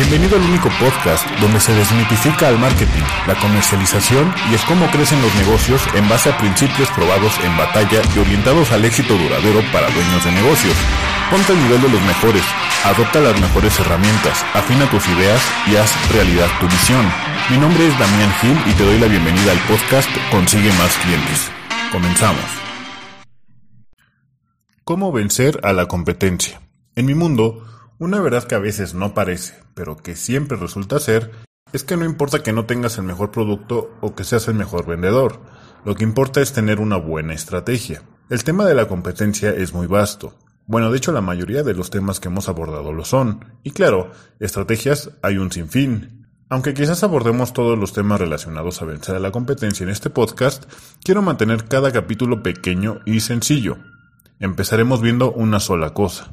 Bienvenido al único podcast donde se desmitifica el marketing, la comercialización y es cómo crecen los negocios en base a principios probados en batalla y orientados al éxito duradero para dueños de negocios. Ponte al nivel de los mejores, adopta las mejores herramientas, afina tus ideas y haz realidad tu visión. Mi nombre es Damián Gil y te doy la bienvenida al podcast Consigue más clientes. Comenzamos. ¿Cómo vencer a la competencia? En mi mundo, una verdad que a veces no parece, pero que siempre resulta ser, es que no importa que no tengas el mejor producto o que seas el mejor vendedor, lo que importa es tener una buena estrategia. El tema de la competencia es muy vasto. Bueno, de hecho la mayoría de los temas que hemos abordado lo son. Y claro, estrategias hay un sinfín. Aunque quizás abordemos todos los temas relacionados a vencer a la competencia en este podcast, quiero mantener cada capítulo pequeño y sencillo. Empezaremos viendo una sola cosa.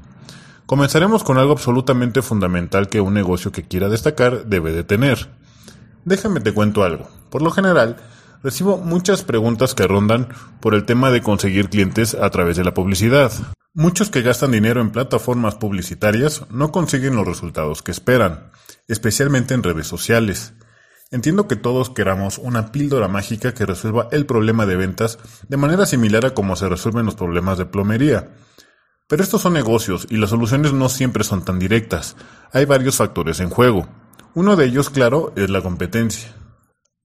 Comenzaremos con algo absolutamente fundamental que un negocio que quiera destacar debe de tener. Déjame te cuento algo. Por lo general, recibo muchas preguntas que rondan por el tema de conseguir clientes a través de la publicidad. Muchos que gastan dinero en plataformas publicitarias no consiguen los resultados que esperan, especialmente en redes sociales. Entiendo que todos queramos una píldora mágica que resuelva el problema de ventas de manera similar a como se resuelven los problemas de plomería, pero estos son negocios y las soluciones no siempre son tan directas. Hay varios factores en juego. Uno de ellos, claro, es la competencia.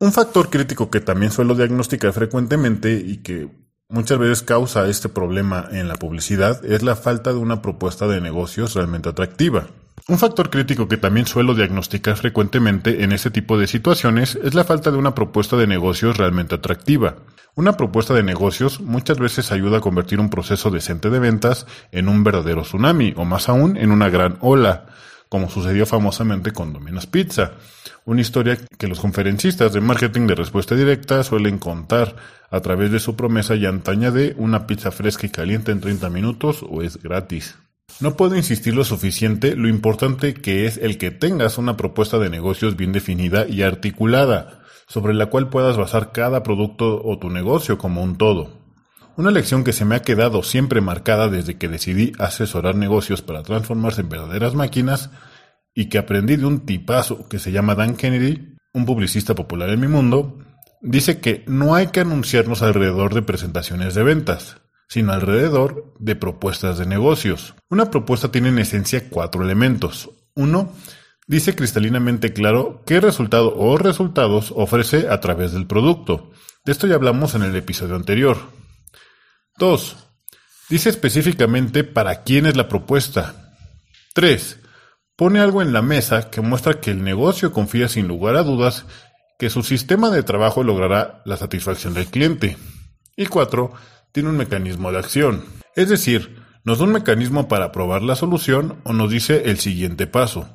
Un factor crítico que también suelo diagnosticar frecuentemente y que muchas veces causa este problema en la publicidad es la falta de una propuesta de negocios realmente atractiva. Un factor crítico que también suelo diagnosticar frecuentemente en este tipo de situaciones es la falta de una propuesta de negocios realmente atractiva. Una propuesta de negocios muchas veces ayuda a convertir un proceso decente de ventas en un verdadero tsunami o más aún en una gran ola, como sucedió famosamente con Domino's Pizza, una historia que los conferencistas de marketing de respuesta directa suelen contar a través de su promesa y antaña de una pizza fresca y caliente en 30 minutos o es gratis. No puedo insistir lo suficiente lo importante que es el que tengas una propuesta de negocios bien definida y articulada, sobre la cual puedas basar cada producto o tu negocio como un todo. Una lección que se me ha quedado siempre marcada desde que decidí asesorar negocios para transformarse en verdaderas máquinas y que aprendí de un tipazo que se llama Dan Kennedy, un publicista popular en mi mundo, dice que no hay que anunciarnos alrededor de presentaciones de ventas, sino alrededor de propuestas de negocios. Una propuesta tiene en esencia cuatro elementos. Uno, dice cristalinamente claro qué resultado o resultados ofrece a través del producto. De esto ya hablamos en el episodio anterior. Dos, dice específicamente para quién es la propuesta. Tres, pone algo en la mesa que muestra que el negocio confía sin lugar a dudas que su sistema de trabajo logrará la satisfacción del cliente. Y cuatro, tiene un mecanismo de acción. Es decir, nos da un mecanismo para probar la solución o nos dice el siguiente paso.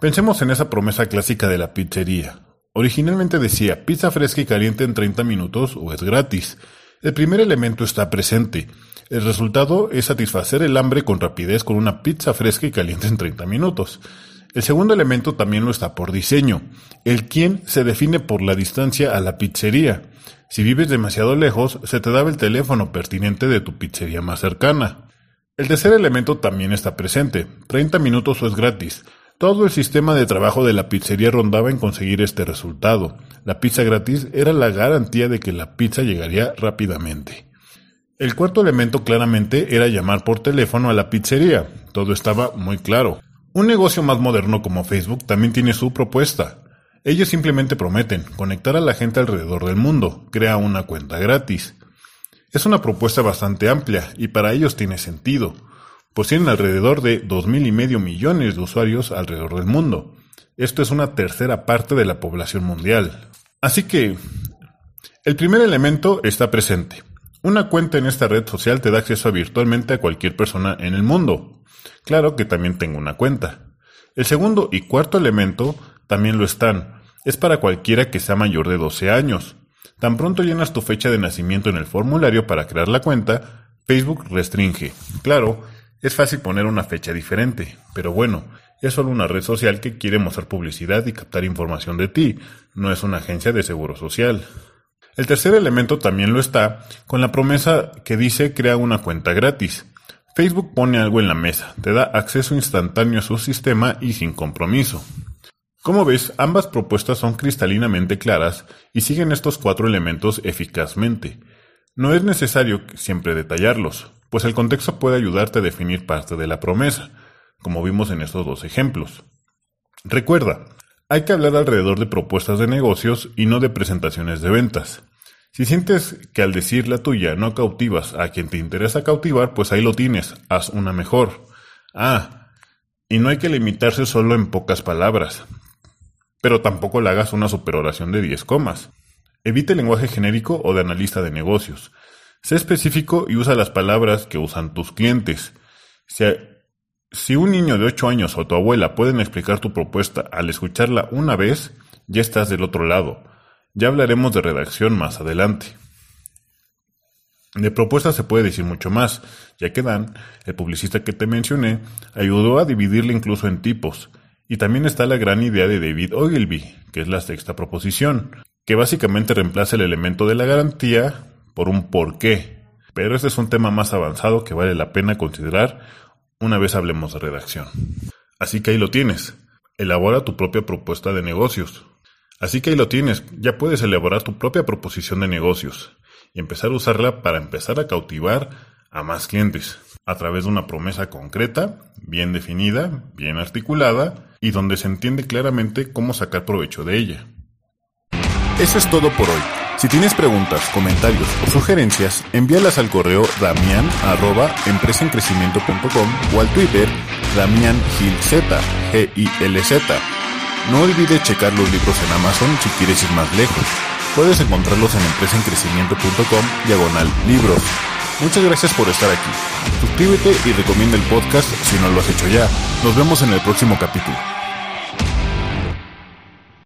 Pensemos en esa promesa clásica de la pizzería. Originalmente decía pizza fresca y caliente en 30 minutos o es gratis. El primer elemento está presente. El resultado es satisfacer el hambre con rapidez con una pizza fresca y caliente en 30 minutos. El segundo elemento también lo está por diseño. El quién se define por la distancia a la pizzería. Si vives demasiado lejos, se te daba el teléfono pertinente de tu pizzería más cercana. El tercer elemento también está presente. 30 minutos o es gratis. Todo el sistema de trabajo de la pizzería rondaba en conseguir este resultado. La pizza gratis era la garantía de que la pizza llegaría rápidamente. El cuarto elemento claramente era llamar por teléfono a la pizzería. Todo estaba muy claro. Un negocio más moderno como Facebook también tiene su propuesta. Ellos simplemente prometen conectar a la gente alrededor del mundo, crea una cuenta gratis. Es una propuesta bastante amplia y para ellos tiene sentido, pues tienen alrededor de dos mil y medio millones de usuarios alrededor del mundo. Esto es una tercera parte de la población mundial. Así que, el primer elemento está presente. Una cuenta en esta red social te da acceso virtualmente a cualquier persona en el mundo. Claro que también tengo una cuenta. El segundo y cuarto elemento también lo están. Es para cualquiera que sea mayor de 12 años. Tan pronto llenas tu fecha de nacimiento en el formulario para crear la cuenta, Facebook restringe. Claro, es fácil poner una fecha diferente, pero bueno, es solo una red social que quiere mostrar publicidad y captar información de ti, no es una agencia de seguro social. El tercer elemento también lo está con la promesa que dice crea una cuenta gratis. Facebook pone algo en la mesa, te da acceso instantáneo a su sistema y sin compromiso. Como ves, ambas propuestas son cristalinamente claras y siguen estos cuatro elementos eficazmente. No es necesario siempre detallarlos, pues el contexto puede ayudarte a definir parte de la promesa, como vimos en estos dos ejemplos. Recuerda, hay que hablar alrededor de propuestas de negocios y no de presentaciones de ventas. Si sientes que al decir la tuya no cautivas a quien te interesa cautivar, pues ahí lo tienes, haz una mejor. Ah, y no hay que limitarse solo en pocas palabras pero tampoco le hagas una superoración de 10 comas. Evite el lenguaje genérico o de analista de negocios. Sé específico y usa las palabras que usan tus clientes. Si, si un niño de 8 años o tu abuela pueden explicar tu propuesta al escucharla una vez, ya estás del otro lado. Ya hablaremos de redacción más adelante. De propuesta se puede decir mucho más, ya que Dan, el publicista que te mencioné, ayudó a dividirla incluso en tipos. Y también está la gran idea de David Ogilvy, que es la sexta proposición, que básicamente reemplaza el elemento de la garantía por un por qué. Pero este es un tema más avanzado que vale la pena considerar una vez hablemos de redacción. Así que ahí lo tienes. Elabora tu propia propuesta de negocios. Así que ahí lo tienes. Ya puedes elaborar tu propia proposición de negocios y empezar a usarla para empezar a cautivar a más clientes a través de una promesa concreta, bien definida, bien articulada y donde se entiende claramente cómo sacar provecho de ella. Eso es todo por hoy. Si tienes preguntas, comentarios o sugerencias, envíalas al correo damian arroba o al Twitter damiangilz, G-I-L-Z. No olvides checar los libros en Amazon si quieres ir más lejos. Puedes encontrarlos en empresaencrecimiento.com diagonal libros. Muchas gracias por estar aquí. Suscríbete y recomienda el podcast si no lo has hecho ya. Nos vemos en el próximo capítulo.